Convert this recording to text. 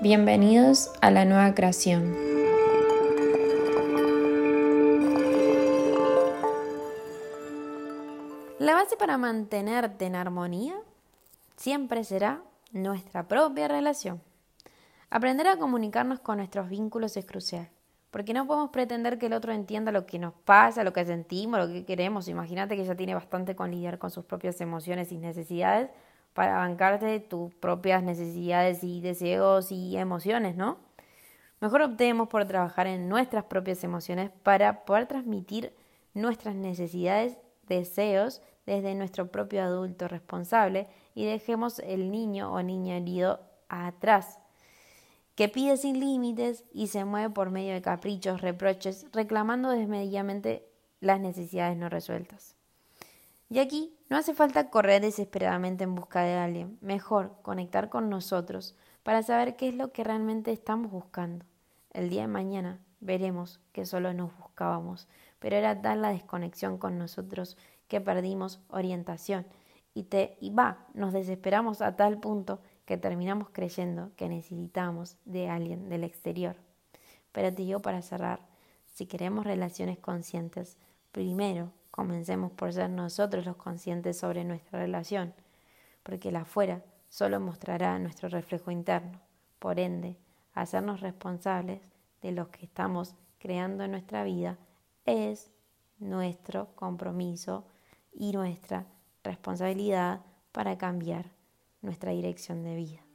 Bienvenidos a la nueva creación. La base para mantenerte en armonía siempre será nuestra propia relación. Aprender a comunicarnos con nuestros vínculos es crucial, porque no podemos pretender que el otro entienda lo que nos pasa, lo que sentimos, lo que queremos. Imagínate que ya tiene bastante con lidiar con sus propias emociones y necesidades para bancarte tus propias necesidades y deseos y emociones, ¿no? Mejor optemos por trabajar en nuestras propias emociones para poder transmitir nuestras necesidades, deseos desde nuestro propio adulto responsable y dejemos el niño o niña herido atrás, que pide sin límites y se mueve por medio de caprichos, reproches, reclamando desmedidamente las necesidades no resueltas. Y aquí no hace falta correr desesperadamente en busca de alguien, mejor conectar con nosotros para saber qué es lo que realmente estamos buscando. El día de mañana veremos que solo nos buscábamos, pero era tal la desconexión con nosotros que perdimos orientación y te y va, nos desesperamos a tal punto que terminamos creyendo que necesitamos de alguien del exterior. Pero te digo para cerrar, si queremos relaciones conscientes, primero Comencemos por ser nosotros los conscientes sobre nuestra relación, porque la afuera solo mostrará nuestro reflejo interno. Por ende, hacernos responsables de lo que estamos creando en nuestra vida es nuestro compromiso y nuestra responsabilidad para cambiar nuestra dirección de vida.